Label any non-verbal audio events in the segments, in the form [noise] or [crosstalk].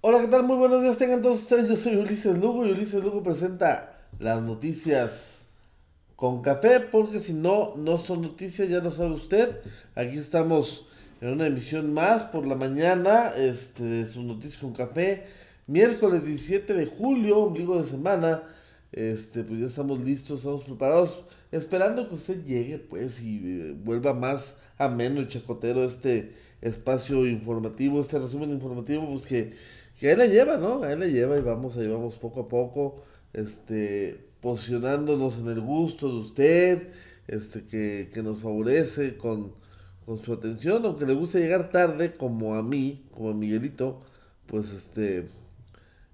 Hola, ¿qué tal? Muy buenos días tengan todos ustedes. Yo soy Ulises Lugo y Ulises Lugo presenta las noticias con café, porque si no, no son noticias, ya lo sabe usted. Aquí estamos en una emisión más por la mañana, este, sus noticias con café. Miércoles 17 de julio, ombligo de semana. Este, pues ya estamos listos, estamos preparados, esperando que usted llegue, pues, y eh, vuelva más ameno y chacotero este espacio informativo, este resumen informativo, pues que, que él le lleva, ¿no? A él le lleva y vamos, ahí vamos poco a poco, este, posicionándonos en el gusto de usted, este, que, que nos favorece con, con su atención, aunque le guste llegar tarde, como a mí, como a Miguelito, pues este,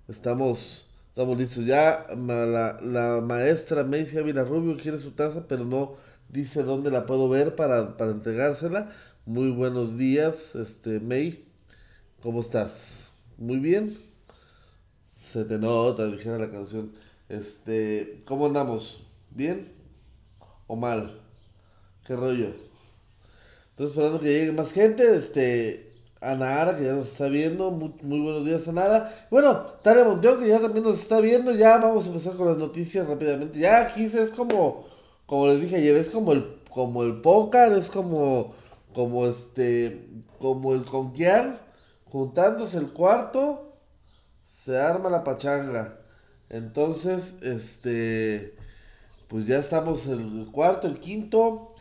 estamos Estamos listos. Ya la, la maestra Macy Ávila Rubio quiere su taza, pero no dice dónde la puedo ver para, para entregársela. Muy buenos días, este May. ¿Cómo estás? Muy bien. Se te nota, dijera la canción. Este, ¿cómo andamos? ¿Bien o mal? ¿Qué rollo? Estoy esperando que llegue más gente. Este, a que ya nos está viendo. Muy, buenos días, Anara. Bueno, Tarea Monteón, que ya también nos está viendo. Ya vamos a empezar con las noticias rápidamente. Ya aquí es como, como les dije ayer, es como el, como el póker, es como, como este, como el conquear. Juntándose el cuarto, se arma la pachanga. Entonces, este, pues ya estamos el cuarto, el quinto.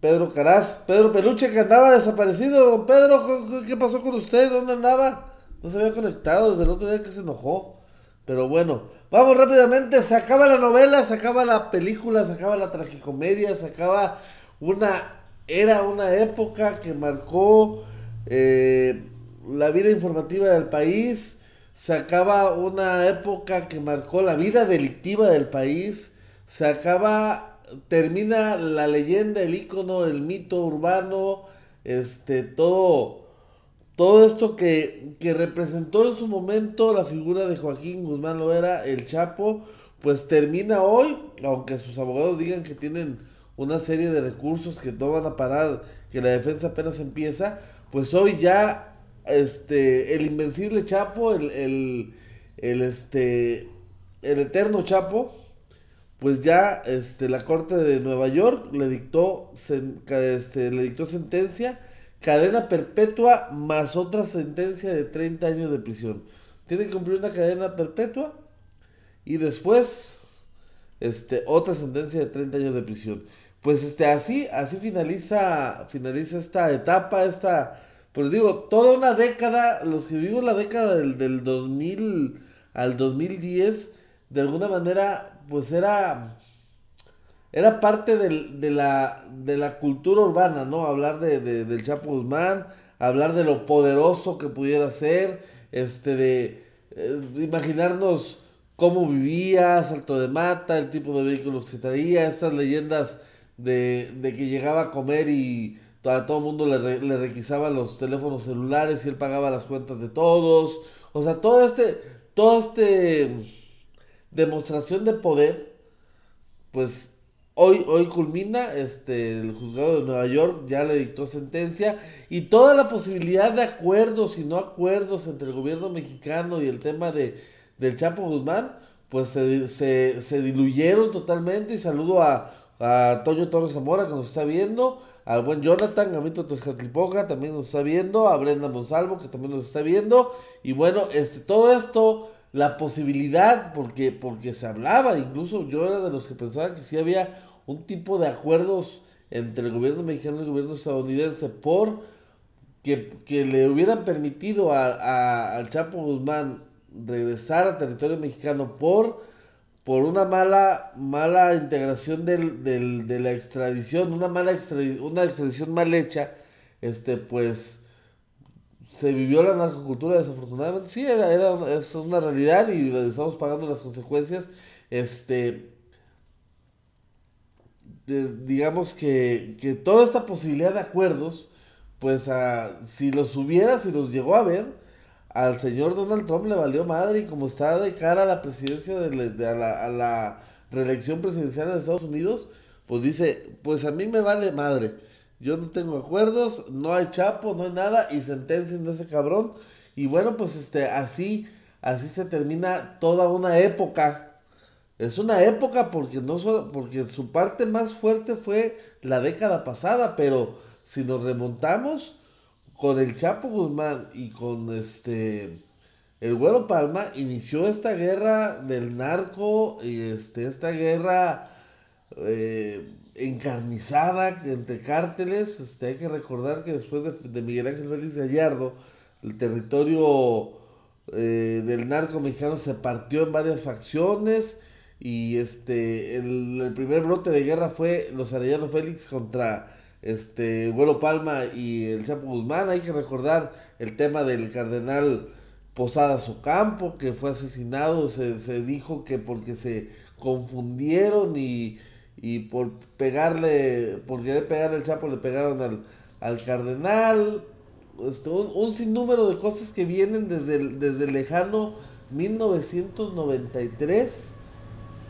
Pedro Caraz, Pedro Peluche que andaba desaparecido. Don Pedro, ¿qué pasó con usted? ¿Dónde andaba? No se había conectado desde el otro día que se enojó. Pero bueno, vamos rápidamente. Se acaba la novela, se acaba la película, se acaba la tragicomedia, se acaba una era una época que marcó eh, la vida informativa del país. Se acaba una época que marcó la vida delictiva del país. Se acaba termina la leyenda, el icono, el mito urbano, este, todo, todo esto que, que representó en su momento la figura de Joaquín Guzmán Loera, el Chapo, pues termina hoy, aunque sus abogados digan que tienen una serie de recursos que no van a parar, que la defensa apenas empieza, pues hoy ya este el invencible Chapo, el, el, el este el eterno Chapo, pues ya este, la Corte de Nueva York le dictó, este, le dictó sentencia, cadena perpetua más otra sentencia de 30 años de prisión. Tiene que cumplir una cadena perpetua y después este, otra sentencia de 30 años de prisión. Pues este, así, así finaliza, finaliza esta etapa, esta, pues digo, toda una década, los que vivimos la década del, del 2000 al 2010, de alguna manera pues era, era parte de, la, de la cultura urbana, ¿no? Hablar de, del Chapo Guzmán, hablar de lo poderoso que pudiera ser, este, de eh, imaginarnos cómo vivía, salto de mata, el tipo de vehículos que traía, esas leyendas de, que llegaba a comer y a todo el mundo le, le requisaban los teléfonos celulares y él pagaba las cuentas de todos. O sea, todo este, todo este demostración de poder, pues hoy, hoy culmina, este, el juzgado de Nueva York ya le dictó sentencia y toda la posibilidad de acuerdos y no acuerdos entre el gobierno mexicano y el tema de, del Chapo Guzmán, pues se, se, diluyeron totalmente y saludo a, a Toño Torres Zamora que nos está viendo, al buen Jonathan, a Mito Tezcatlipoca también nos está viendo, a Brenda Monsalvo que también nos está viendo, y bueno, este, todo esto la posibilidad, porque, porque se hablaba, incluso yo era de los que pensaba que sí había un tipo de acuerdos entre el gobierno mexicano y el gobierno estadounidense por que, le hubieran permitido a, al Chapo Guzmán regresar al territorio mexicano por, por una mala, mala integración del, del, de la extradición, una mala una extradición mal hecha, este pues se vivió la narcocultura desafortunadamente. Sí, era, era, es una realidad y estamos pagando las consecuencias. Este, digamos que, que, toda esta posibilidad de acuerdos, pues si los hubiera, si los llegó a ver, al señor Donald Trump le valió madre y como está de cara a la presidencia, de, a, la, reelección presidencial de Estados Unidos, pues dice, pues a mí me vale madre yo no tengo acuerdos, no hay chapo, no hay nada, y sentencian a ese cabrón. Y bueno, pues este, así, así se termina toda una época. Es una época porque no solo, porque su parte más fuerte fue la década pasada, pero si nos remontamos con el Chapo Guzmán y con este el Güero Palma inició esta guerra del narco y este esta guerra eh, encarnizada entre cárteles. Este, hay que recordar que después de, Miguel Ángel Félix Gallardo, el territorio eh, del narco mexicano se partió en varias facciones y este el, primer brote de guerra fue los Arellano Félix contra este Güero Palma y el Chapo Guzmán. Hay que recordar el tema del cardenal Posadas Ocampo, que fue asesinado. Se, se dijo que porque se confundieron y y por pegarle, por querer pegarle al Chapo le pegaron al, al cardenal, este, un, sinnúmero de cosas que vienen desde el, desde el lejano 1993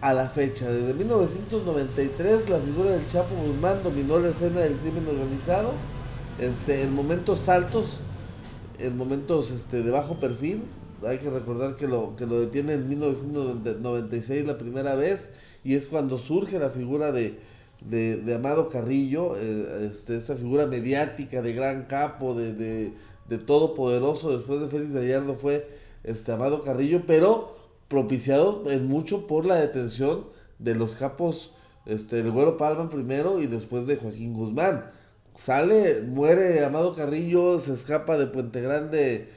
a la fecha. Desde 1993 la figura del Chapo Guzmán dominó la escena del crimen organizado, este, en momentos altos, en momentos este, de bajo perfil. Hay que recordar que lo, que lo detiene en 1996 la primera vez y es cuando surge la figura de, de, Amado Carrillo, eh, este, esta figura mediática de gran capo, de, de, de todopoderoso, después de Félix Gallardo fue este, Amado Carrillo, pero propiciado en mucho por la detención de los capos, este, el Güero Palma primero y después de Joaquín Guzmán. Sale, muere Amado Carrillo, se escapa de Puente Grande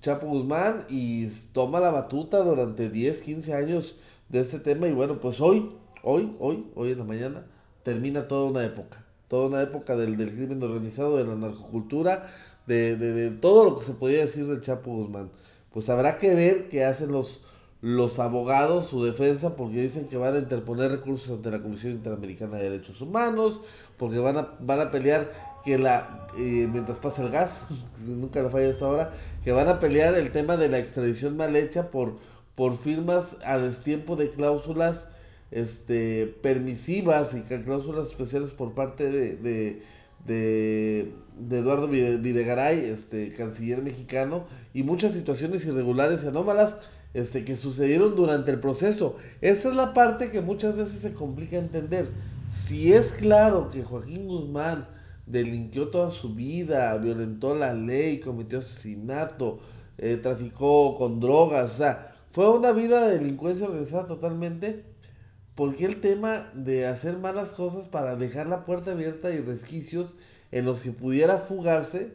Chapo Guzmán y toma la batuta durante 10, 15 años de este tema y bueno, pues hoy, hoy, hoy, hoy en la mañana termina toda una época, toda una época del, del crimen organizado, de la narcocultura, de, de, todo lo que se podía decir del Chapo Guzmán. Pues habrá que ver qué hacen los, los abogados, su defensa, porque dicen que van a interponer recursos ante la Comisión Interamericana de Derechos Humanos, porque van a, van a pelear que la, eh, mientras pasa el gas, [laughs] nunca le falla esta hora, que van a pelear el tema de la extradición mal hecha por por firmas a destiempo de cláusulas este, permisivas y cláusulas especiales por parte de, de, de, Eduardo Videgaray, este, canciller mexicano, y muchas situaciones irregulares y anómalas este, que sucedieron durante el proceso. Esa es la parte que muchas veces se complica entender. Si es claro que Joaquín Guzmán delinquió toda su vida, violentó la ley, cometió asesinato, eh, traficó con drogas, o sea, fue una vida de delincuencia organizada totalmente. Porque el tema de hacer malas cosas para dejar la puerta abierta y resquicios en los que pudiera fugarse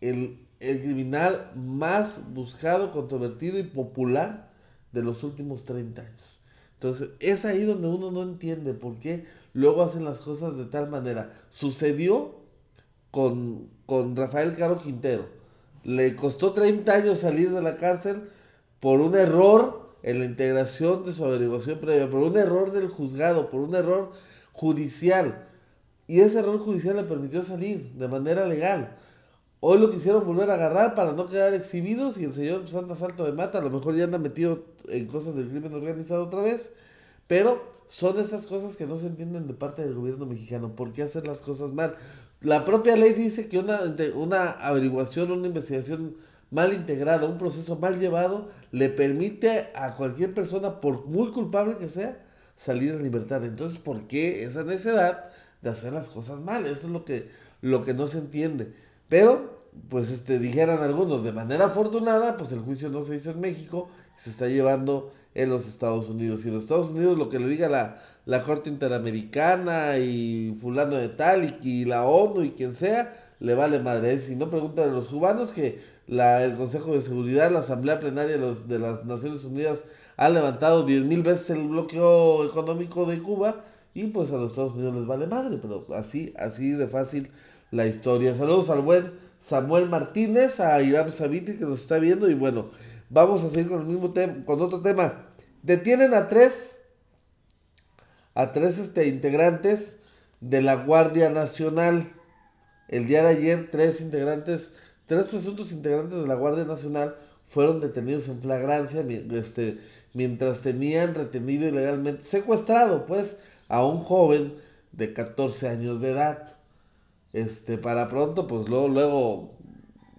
el, criminal más buscado, controvertido y popular de los últimos 30 años. Entonces, es ahí donde uno no entiende por qué luego hacen las cosas de tal manera. Sucedió con, con Rafael Caro Quintero. Le costó 30 años salir de la cárcel por un error en la integración de su averiguación previa, por un error del juzgado, por un error judicial. Y ese error judicial le permitió salir de manera legal. Hoy lo quisieron volver a agarrar para no quedar exhibidos y el señor anda salto de mata. A lo mejor ya anda metido en cosas del crimen organizado otra vez. Pero son esas cosas que no se entienden de parte del gobierno mexicano. ¿Por qué hacer las cosas mal? La propia ley dice que una, una averiguación, una investigación mal integrado, un proceso mal llevado, le permite a cualquier persona, por muy culpable que sea, salir en libertad. Entonces, ¿por qué esa necesidad de hacer las cosas mal? Eso es lo que, lo que no se entiende. Pero, pues, este, dijeran algunos, de manera afortunada, pues el juicio no se hizo en México, se está llevando en los Estados Unidos. Y en los Estados Unidos lo que le diga la, la Corte Interamericana y fulano de tal y, la ONU y quien sea, le vale madre. Si no, preguntan a los cubanos que la, el Consejo de Seguridad, la Asamblea Plenaria de, las Naciones Unidas ha levantado 10.000 veces el bloqueo económico de Cuba y pues a los Estados Unidos les vale madre, pero así, así de fácil la historia. Saludos al buen Samuel Martínez, a Irán Sabiti que nos está viendo y bueno, vamos a seguir con el mismo tema, con otro tema. Detienen a tres, a tres este, integrantes de la Guardia Nacional. El día de ayer, tres integrantes Tres presuntos integrantes de la Guardia Nacional fueron detenidos en flagrancia este, mientras tenían retenido ilegalmente, secuestrado pues, a un joven de 14 años de edad. Este, para pronto, pues luego, luego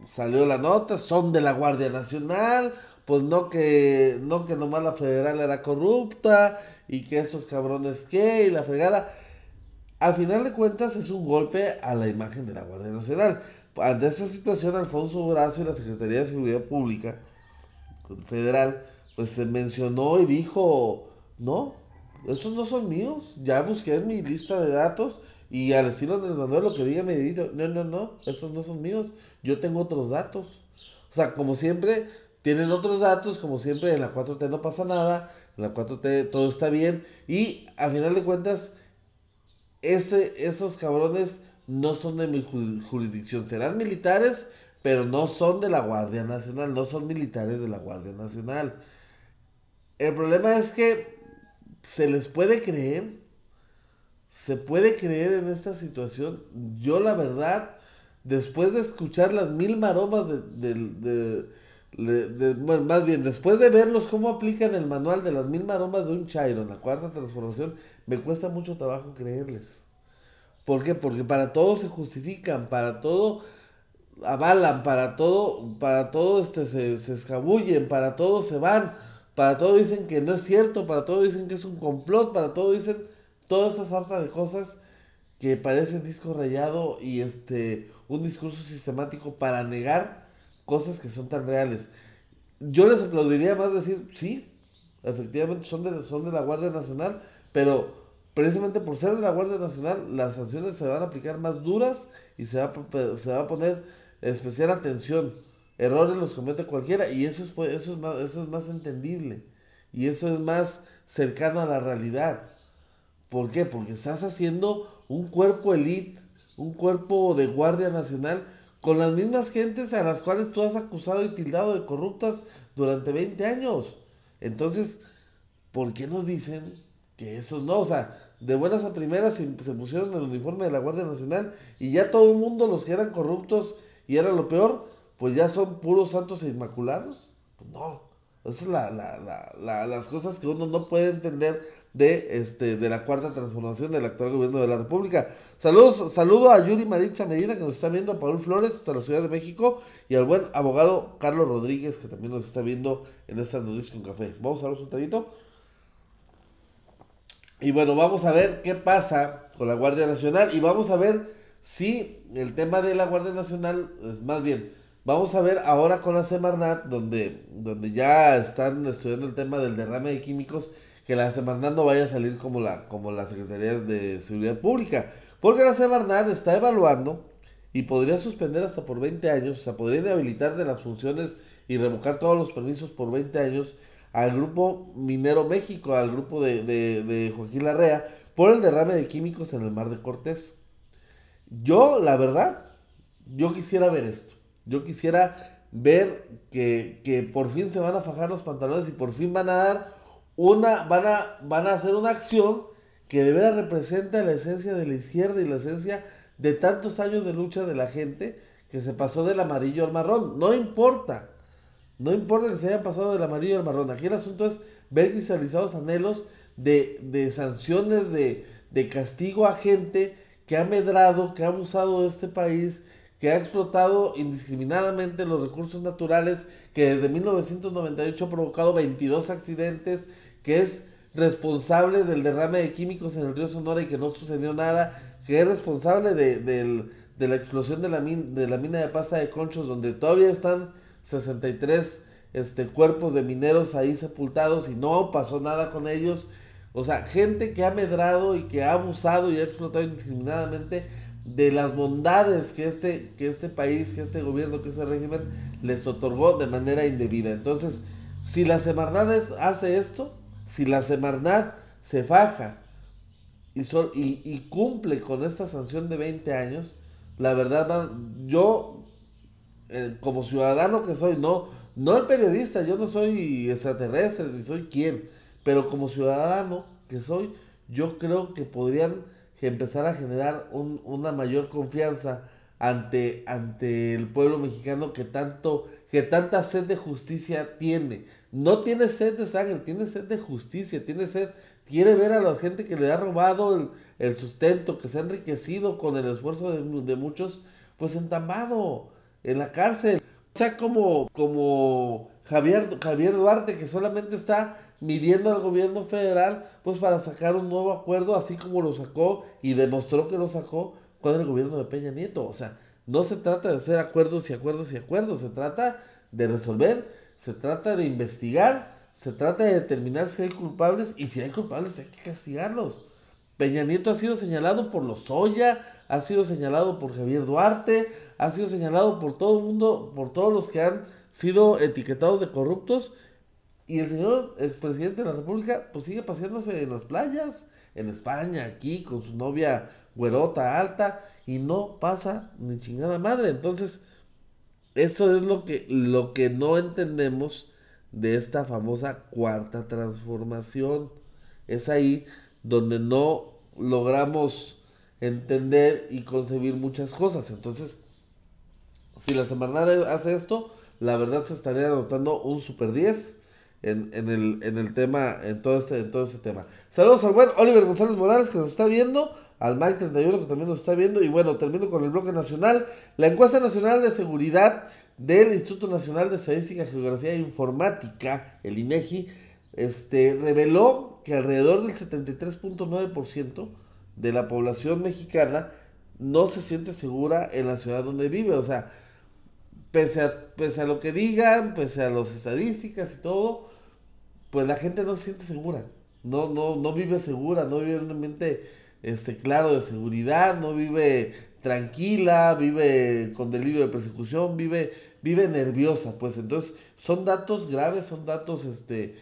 salió la nota, son de la Guardia Nacional, pues no que, no que nomás la federal era corrupta y que esos cabrones qué y la fregada. Al final de cuentas es un golpe a la imagen de la Guardia Nacional. Ante esta situación, Alfonso Brazo y la Secretaría de Seguridad Pública Federal, pues se mencionó y dijo, no, esos no son míos, ya busqué en mi lista de datos y al estilo de Manuel lo que diga me dijo, no, no, no, esos no son míos, yo tengo otros datos. O sea, como siempre, tienen otros datos, como siempre en la 4T no pasa nada, en la 4T todo está bien y a final de cuentas, ese, esos cabrones no son de mi jurisdicción, serán militares, pero no son de la Guardia Nacional, no son militares de la Guardia Nacional. El problema es que se les puede creer, se puede creer en esta situación. Yo la verdad, después de escuchar las mil maromas de, bueno, más bien, después de verlos cómo aplican el manual de las mil maromas de un Chairo en la cuarta transformación, me cuesta mucho trabajo creerles. ¿Por qué? Porque para todo se justifican, para todo avalan, para todo, para todo este, se, se escabullen, para todo se van, para todo dicen que no es cierto, para todo dicen que es un complot, para todo dicen todas esas sarta de cosas que parecen disco rayado y este un discurso sistemático para negar cosas que son tan reales. Yo les aplaudiría más decir, sí, efectivamente son de, son de la Guardia Nacional, pero precisamente por ser de la Guardia Nacional, las sanciones se van a aplicar más duras y se va, se va a poner especial atención. Errores los comete cualquiera y eso es, eso, es más, eso es más entendible y eso es más cercano a la realidad. ¿Por qué? Porque estás haciendo un cuerpo elite, un cuerpo de Guardia Nacional con las mismas gentes a las cuales tú has acusado y tildado de corruptas durante 20 años. Entonces, ¿por qué nos dicen que eso no? O sea, de buenas a primeras se, pusieron el uniforme de la Guardia Nacional y ya todo el mundo, los que eran corruptos y era lo peor, pues ya son puros santos e inmaculados. Pues no, esas son la, la, las cosas que uno no puede entender de, este, de la cuarta transformación del actual gobierno de la República. Saludos, saludo a Yuri Maritza Medina que nos está viendo, a Paul Flores hasta la Ciudad de México y al buen abogado Carlos Rodríguez que también nos está viendo en esta noticias con café. Vamos a ver un tantito. Y bueno, vamos a ver qué pasa con la Guardia Nacional y vamos a ver si el tema de la Guardia Nacional, es más bien, vamos a ver ahora con la Semarnat, donde, donde ya están estudiando el tema del derrame de químicos, que la Semarnat no vaya a salir como la, como la Secretaría de Seguridad Pública, porque la Semarnat está evaluando y podría suspender hasta por 20 años, o sea, podría inhabilitar de las funciones y revocar todos los permisos por 20 años al grupo Minero México, al grupo de, Joaquín Larrea, por el derrame de químicos en el mar de Cortés. Yo, la verdad, yo quisiera ver esto. Yo quisiera ver que, que, por fin se van a fajar los pantalones y por fin van a dar una, van a, van a hacer una acción que de veras representa la esencia de la izquierda y la esencia de tantos años de lucha de la gente que se pasó del amarillo al marrón. No importa. No importa que se haya pasado del amarillo al marrón. Aquí el asunto es ver cristalizados anhelos de, sanciones, de, de, castigo a gente que ha medrado, que ha abusado de este país, que ha explotado indiscriminadamente los recursos naturales, que desde 1998 ha provocado 22 accidentes, que es responsable del derrame de químicos en el río Sonora y que no sucedió nada, que es responsable de, de la explosión de la, de la mina de pasta de conchos, donde todavía están 63 este, cuerpos de mineros ahí sepultados y no pasó nada con ellos. O sea, gente que ha medrado y que ha abusado y ha explotado indiscriminadamente de las bondades que este, que este país, que este gobierno, que este régimen les otorgó de manera indebida. Entonces, si la Semarnat hace esto, si la Semarnat se faja y, y, y, cumple con esta sanción de 20 años, la verdad, yo eh, como ciudadano que soy, no, no el periodista, yo no soy extraterrestre, ni soy quien, pero como ciudadano que soy, yo creo que podrían empezar a generar una mayor confianza ante, ante el pueblo mexicano que tanto, que tanta sed de justicia tiene. No tiene sed de sangre, tiene sed de justicia, tiene sed, quiere ver a la gente que le ha robado el, sustento, que se ha enriquecido con el esfuerzo de, muchos, pues entambado en la cárcel. O sea, como, como Javier, Javier Duarte, que solamente está midiendo al gobierno federal, pues para sacar un nuevo acuerdo, así como lo sacó y demostró que lo sacó con el gobierno de Peña Nieto. O sea, no se trata de hacer acuerdos y acuerdos y acuerdos, se trata de resolver, se trata de investigar, se trata de determinar si hay culpables y si hay culpables hay que castigarlos. Peña Nieto ha sido señalado por los Oya, ha sido señalado por Javier Duarte, ha sido señalado por todo el mundo, por todos los que han sido etiquetados de corruptos. Y el señor expresidente de la República pues sigue paseándose en las playas, en España, aquí, con su novia güerota alta, y no pasa ni chingada madre. Entonces, eso es lo que, lo que no entendemos de esta famosa cuarta transformación. Es ahí donde no logramos entender y concebir muchas cosas. Entonces, si la Semarnat hace esto, la verdad se estaría anotando un super 10 en, el, en el tema, en todo, este, en todo este tema. Saludos al buen Oliver González Morales que nos está viendo, al Mike 31 que también nos está viendo, y bueno, termino con el bloque nacional. La encuesta nacional de seguridad del Instituto Nacional de Estadística, Geografía e Informática, el INEGI, este, reveló que alrededor del 73.9% de la población mexicana no se siente segura en la ciudad donde vive. O sea, pese a, pese a lo que digan, pese a las estadísticas y todo, pues la gente no se siente segura. No, no, no vive segura, no vive en un ambiente este, claro de seguridad, no vive tranquila, vive con delirio de persecución, vive, vive nerviosa, pues entonces son datos graves, son datos este,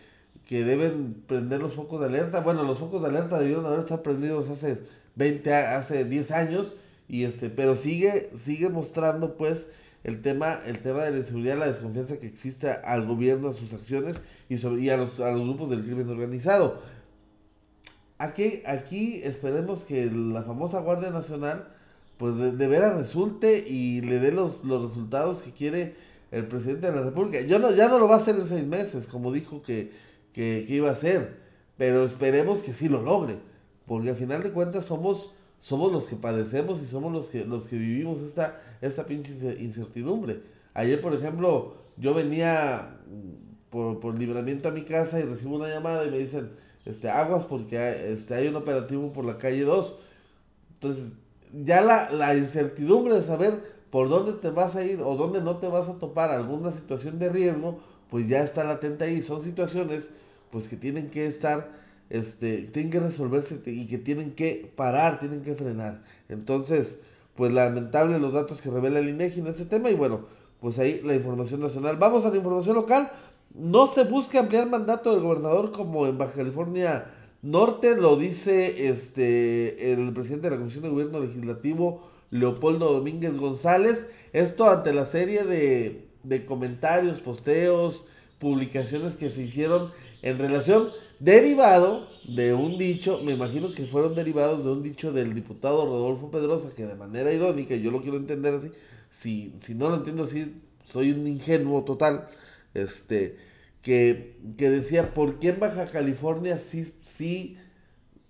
que deben prender los focos de alerta. Bueno, los focos de alerta debieron haber estado prendidos hace 20, hace 10 años, y este, pero sigue, sigue mostrando pues el tema, el tema de la inseguridad, la desconfianza que existe al gobierno, a sus acciones y, sobre, a, los, a los grupos del crimen organizado. Aquí, aquí esperemos que la famosa Guardia Nacional pues de, veras resulte y le dé los, los resultados que quiere el presidente de la República. Yo no, ya no lo va a hacer en seis meses, como dijo que, que, que iba a hacer, pero esperemos que sí lo logre, porque al final de cuentas somos somos los que padecemos y somos los que, los que vivimos esta, esta pinche incertidumbre. Ayer, por ejemplo, yo venía por, por libramiento a mi casa y recibo una llamada y me dicen, este, aguas porque hay, este, hay un operativo por la calle 2. Entonces, ya la, la incertidumbre de saber por dónde te vas a ir o dónde no te vas a topar alguna situación de riesgo, pues ya está latente ahí. Son situaciones pues que tienen que estar este, tienen que resolverse y que tienen que parar, tienen que frenar. Entonces, pues lamentable los datos que revela el INEGI en este tema y bueno, pues ahí la información nacional. Vamos a la información local. No se busca ampliar mandato del gobernador como en Baja California Norte, lo dice este el presidente de la Comisión de Gobierno Legislativo, Leopoldo Domínguez González. Esto ante la serie de, de comentarios, posteos, publicaciones que se hicieron en relación derivado de un dicho, me imagino que fueron derivados de un dicho del diputado Rodolfo Pedrosa, que de manera irónica, yo lo quiero entender así, si, si no lo entiendo así, soy un ingenuo total, este, que, que decía, ¿por qué en Baja California sí, sí,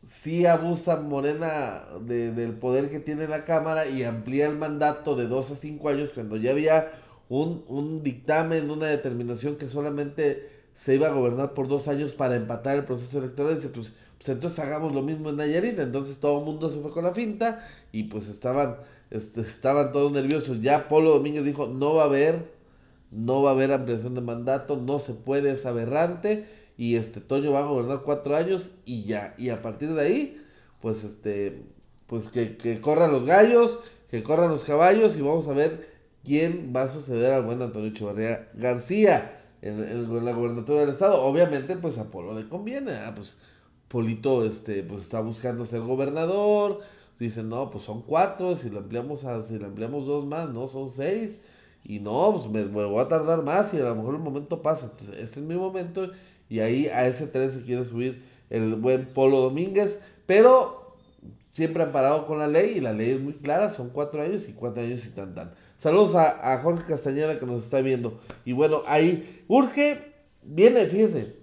sí abusa Morena del poder que tiene la Cámara y amplía el mandato de dos a cinco años cuando ya había un, un dictamen, una determinación que solamente se iba a gobernar por dos años para empatar el proceso electoral. Dice, pues, pues entonces hagamos lo mismo en Nayarit. Entonces todo el mundo se fue con la finta y pues estaban, este, estaban todos nerviosos. Ya Polo Domínguez dijo, no va a haber, no va a haber ampliación de mandato, no se puede, es aberrante. Y este Toño va a gobernar cuatro años y ya. Y a partir de ahí, pues este, pues que, que corran los gallos, que corran los caballos y vamos a ver quién va a suceder al buen Antonio Echevarría García en, la gobernatura del estado. Obviamente, pues a Polo le conviene. Ah, pues Polito este, pues está buscando ser gobernador. Dicen, no, pues son cuatro, si lo ampliamos a, si le ampliamos dos más, no, son seis. Y no, pues me, voy a tardar más y a lo mejor el momento pasa. Entonces, este es mi momento. Y ahí a ese tren se quiere subir el buen Polo Domínguez. Pero siempre han parado con la ley y la ley es muy clara, son cuatro años y cuatro años y tan tan. Saludos a, Jorge Castañeda que nos está viendo. Y bueno, ahí urge, viene, fíjense,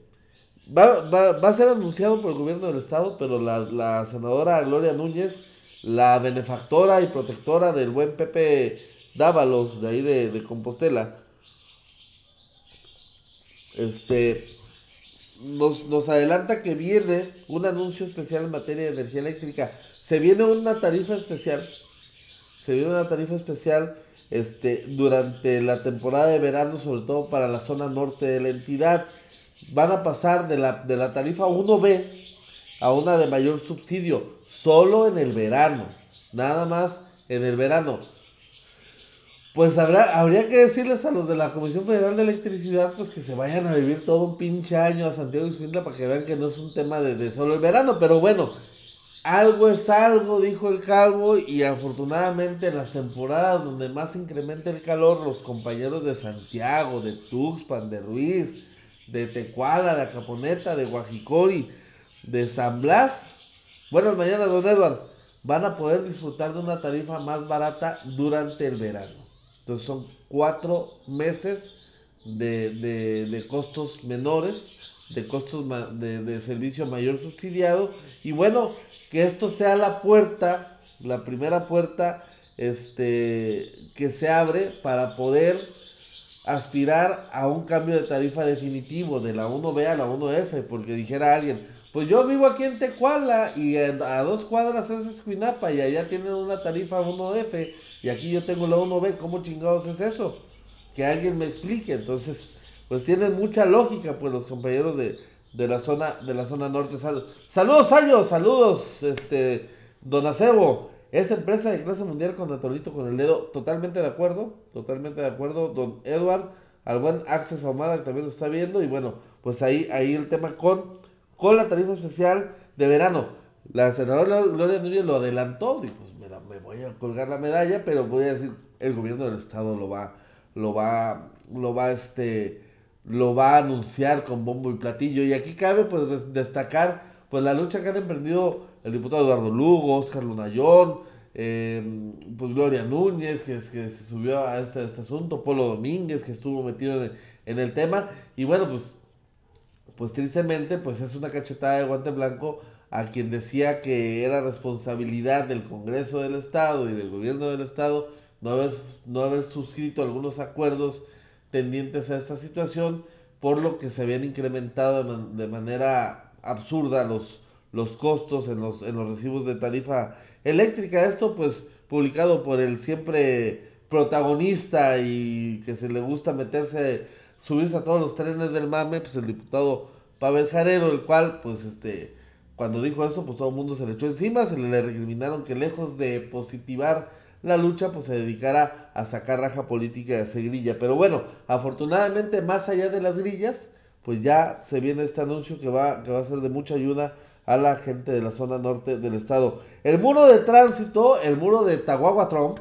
va, a ser anunciado por el gobierno del estado, pero la, senadora Gloria Núñez, la benefactora y protectora del buen Pepe, Dávalos, de ahí de, de Compostela, este, nos, nos adelanta que viene un anuncio especial en materia de energía eléctrica. Se viene una tarifa especial. Se viene una tarifa especial este, durante la temporada de verano, sobre todo para la zona norte de la entidad. Van a pasar de la, de la tarifa 1B a una de mayor subsidio, solo en el verano. Nada más en el verano. Pues habrá, habría que decirles a los de la Comisión Federal de Electricidad pues que se vayan a vivir todo un pinche año a Santiago y Xintla para que vean que no es un tema de, de, solo el verano, pero bueno, algo es algo, dijo el calvo, y afortunadamente en las temporadas donde más incrementa el calor, los compañeros de Santiago, de Tuxpan, de Ruiz, de Tecuala, de Acaponeta, de Guajicori, de San Blas, buenas mañanas don Edward, van a poder disfrutar de una tarifa más barata durante el verano. Entonces son cuatro meses de, de, costos menores, de costos de, de, servicio mayor subsidiado. Y bueno, que esto sea la puerta, la primera puerta este, que se abre para poder aspirar a un cambio de tarifa definitivo de la 1B a la 1F, porque dijera alguien, pues yo vivo aquí en Tecuala y a dos cuadras es Escuinapa y allá tienen una tarifa 1F y aquí yo tengo la 1B, ¿cómo chingados es eso? Que alguien me explique. Entonces, pues tienen mucha lógica, pues los compañeros de, de la zona de la zona norte. saludos, Años, saludos, este, Don Acebo. Es empresa de clase mundial con Natorito con el dedo. Totalmente de acuerdo, totalmente de acuerdo. Don Edward, al buen Access Ahumada que también lo está viendo. Y bueno, pues ahí, ahí el tema con, con la tarifa especial de verano. La senadora Gloria Núñez lo adelantó. Dijo, pues me, me, voy a colgar la medalla, pero voy a decir, el gobierno del estado lo va, lo va, lo va, este, lo va a anunciar con bombo y platillo. Y aquí cabe pues destacar pues la lucha que han emprendido el diputado Eduardo Lugo, Oscar Lunayón, eh, pues Gloria Núñez, que, que se subió a este, este, asunto, Polo Domínguez, que estuvo metido en, el tema. Y bueno, pues, pues tristemente, pues es una cachetada de guante blanco a quien decía que era responsabilidad del Congreso del Estado y del Gobierno del Estado no haber, no haber suscrito algunos acuerdos tendientes a esta situación, por lo que se habían incrementado de, manera absurda los, los costos en los, en los recibos de tarifa eléctrica. Esto pues publicado por el siempre protagonista y que se le gusta meterse, subirse a todos los trenes del mame, pues el diputado Pavel Jarero, el cual pues este cuando dijo eso, pues todo el mundo se le echó encima, se le recriminaron que lejos de positivar la lucha, pues se dedicara a sacar raja política de hacer grilla. Pero bueno, afortunadamente, más allá de las grillas, pues ya se viene este anuncio que va, que va a ser de mucha ayuda a la gente de la zona norte del estado. El muro de tránsito, el muro de Tahuahua Trump,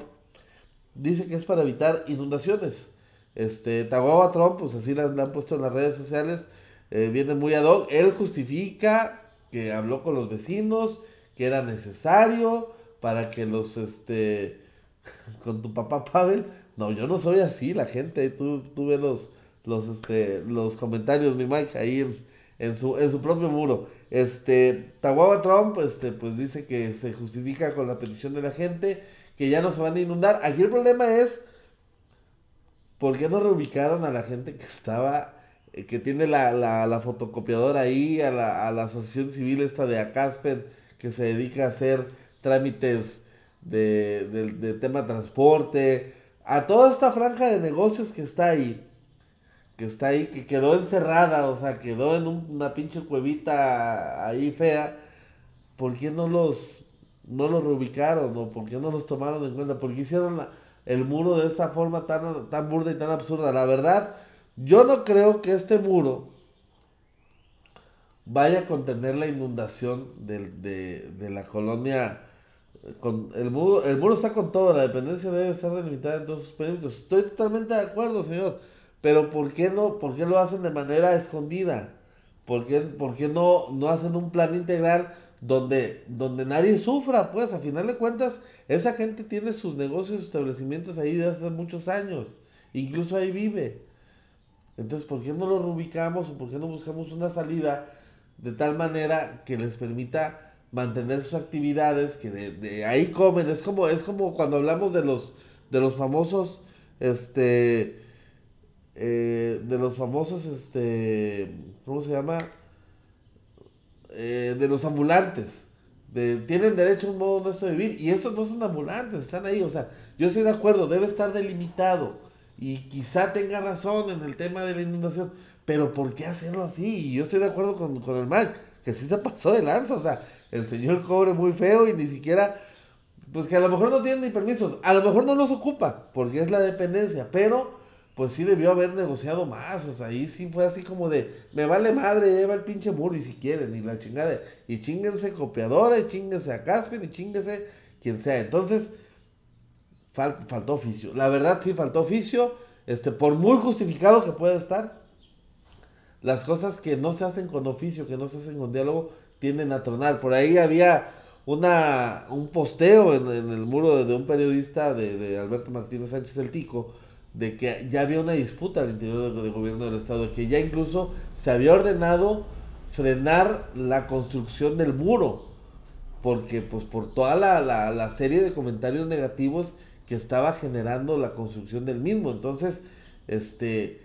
dice que es para evitar inundaciones. Este, Tahuahua Trump, pues así le han puesto en las redes sociales, eh, viene muy ad hoc. Él justifica que habló con los vecinos, que era necesario para que los, este, [laughs] con tu papá Pavel, no, yo no soy así, la gente, tú, tú los, los, este, los comentarios, mi Mike, ahí en, su, en su propio muro. Este, Tawaba Trump, este, pues dice que se justifica con la petición de la gente, que ya no se van a inundar. Aquí el problema es, ¿por qué no reubicaron a la gente que estaba eh, que tiene la, la, la fotocopiadora ahí, a la, a la, asociación civil esta de Acaspen, que se dedica a hacer trámites de, de, de, tema transporte, a toda esta franja de negocios que está ahí, que está ahí, que quedó encerrada, o sea, quedó en una pinche cuevita ahí fea, ¿por qué no los, no los reubicaron o por qué no los tomaron en cuenta? ¿Por qué hicieron el muro de esta forma tan, tan burda y tan absurda? La verdad yo no creo que este muro vaya a contener la inundación de, de, de la colonia. Con el, muro, el muro está con todo, la dependencia debe ser delimitada en todos sus perímetros. Estoy totalmente de acuerdo, señor. Pero ¿por qué no? ¿Por qué lo hacen de manera escondida? ¿Por qué, por qué no, no hacen un plan integral donde, donde nadie sufra? Pues a final de cuentas, esa gente tiene sus negocios, sus establecimientos ahí desde hace muchos años. Incluso ahí vive. Entonces, ¿por qué no lo reubicamos o por qué no buscamos una salida de tal manera que les permita mantener sus actividades, que de, ahí comen? Es como, es como cuando hablamos de los, de los famosos, este, eh, de los famosos, este, ¿cómo se llama? Eh, de los ambulantes. De, tienen derecho a un modo honesto de vivir. Y esos no son ambulantes, están ahí. O sea, yo estoy de acuerdo, debe estar delimitado. Y quizá tenga razón en el tema de la inundación. Pero ¿por qué hacerlo así? Y yo estoy de acuerdo con, con el mal, que sí se pasó de lanza. O sea, el señor cobre muy feo y ni siquiera, pues que a lo mejor no tiene ni permisos. A lo mejor no los ocupa, porque es la dependencia. Pero pues sí debió haber negociado más. O sea, ahí sí fue así como de, me vale madre, lleva el pinche muro y si quieren, y la chingada. Y chinguense copiadora, y chinguense a Caspian, y chinguense quien sea. Entonces, faltó oficio. La verdad sí faltó oficio. Este, por muy justificado que pueda estar, las cosas que no se hacen con oficio, que no se hacen con diálogo, tienden a tronar. Por ahí había una, un posteo en, el muro de, un periodista de Alberto Martínez Sánchez El Tico, de que ya había una disputa al interior del, gobierno del estado, que ya incluso se había ordenado frenar la construcción del muro, porque pues por toda la, la, serie de comentarios negativos que estaba generando la construcción del mismo. Entonces, este,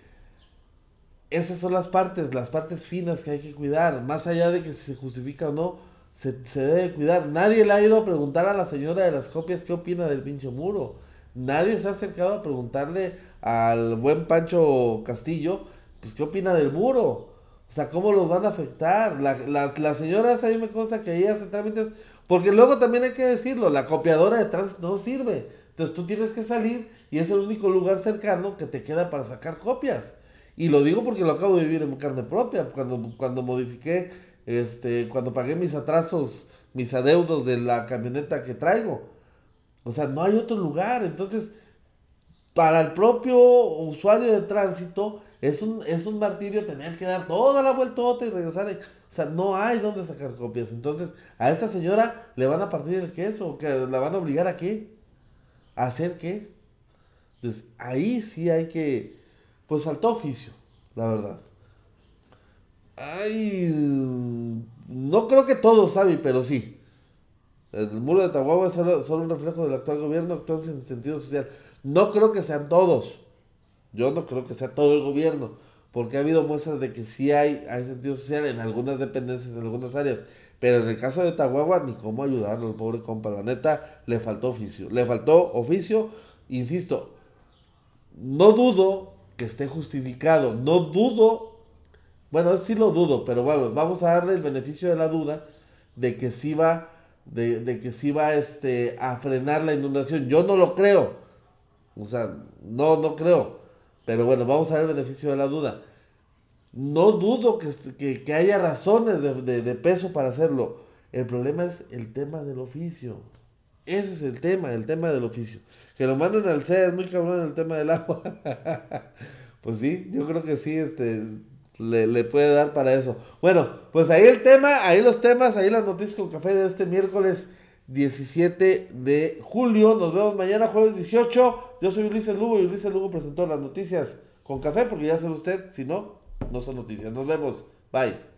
esas son las partes, las partes finas que hay que cuidar, más allá de que si se justifica o no, se, se debe cuidar. Nadie le ha ido a preguntar a la señora de las copias qué opina del pinche muro nadie se ha acercado a preguntarle al buen Pancho Castillo, pues, ¿qué opina del muro? O sea, ¿cómo los van a afectar? La, la, la señora me consta que ella hace trámites, porque luego también hay que decirlo, la copiadora de tránsito no sirve. Entonces tú tienes que salir y es el único lugar cercano que te queda para sacar copias. Y lo digo porque lo acabo de vivir en carne propia, cuando, cuando modifiqué, este, cuando pagué mis atrasos, mis adeudos de la camioneta que traigo. O sea, no hay otro lugar. Entonces, para el propio usuario de tránsito, es un, es un martirio tener que dar toda la vuelta y regresar. o sea, no hay donde sacar copias. Entonces, a esta señora le van a partir el queso, que la van a obligar a qué? ¿A hacer qué? Entonces, ahí sí hay que. Pues faltó oficio, la verdad. Ay. No creo que todos saben, pero sí. El muro de Tahuahua es solo, un reflejo del actual gobierno, actúa en sentido social. No creo que sean todos. Yo no creo que sea todo el gobierno. Porque ha habido muestras de que sí hay, hay sentido social en algunas dependencias, en algunas áreas. Pero en el caso de Tahuahua, ni cómo ayudarlo, el pobre compa. La neta, le faltó oficio. Le faltó oficio, insisto. No dudo que esté justificado. No dudo. Bueno, sí lo dudo, pero bueno, vamos a darle el beneficio de la duda de que sí va de, que sí va este, a frenar la inundación. Yo no lo creo. O sea, no, no creo. Pero bueno, vamos a ver el beneficio de la duda. No dudo que, que, haya razones de, de, peso para hacerlo. El problema es el tema del oficio. Ese es el tema, el tema del oficio. Que lo manden al CEA es muy cabrón el tema del agua. [laughs] pues sí, yo creo que sí, este, le, puede dar para eso. Bueno, pues ahí el tema, ahí los temas, ahí las noticias con café de este miércoles 17 de julio. Nos vemos mañana jueves 18. Yo soy Ulises Lugo y Ulises Lugo presentó las noticias con café porque ya sabe usted, si no, no son noticias. Nos vemos. Bye.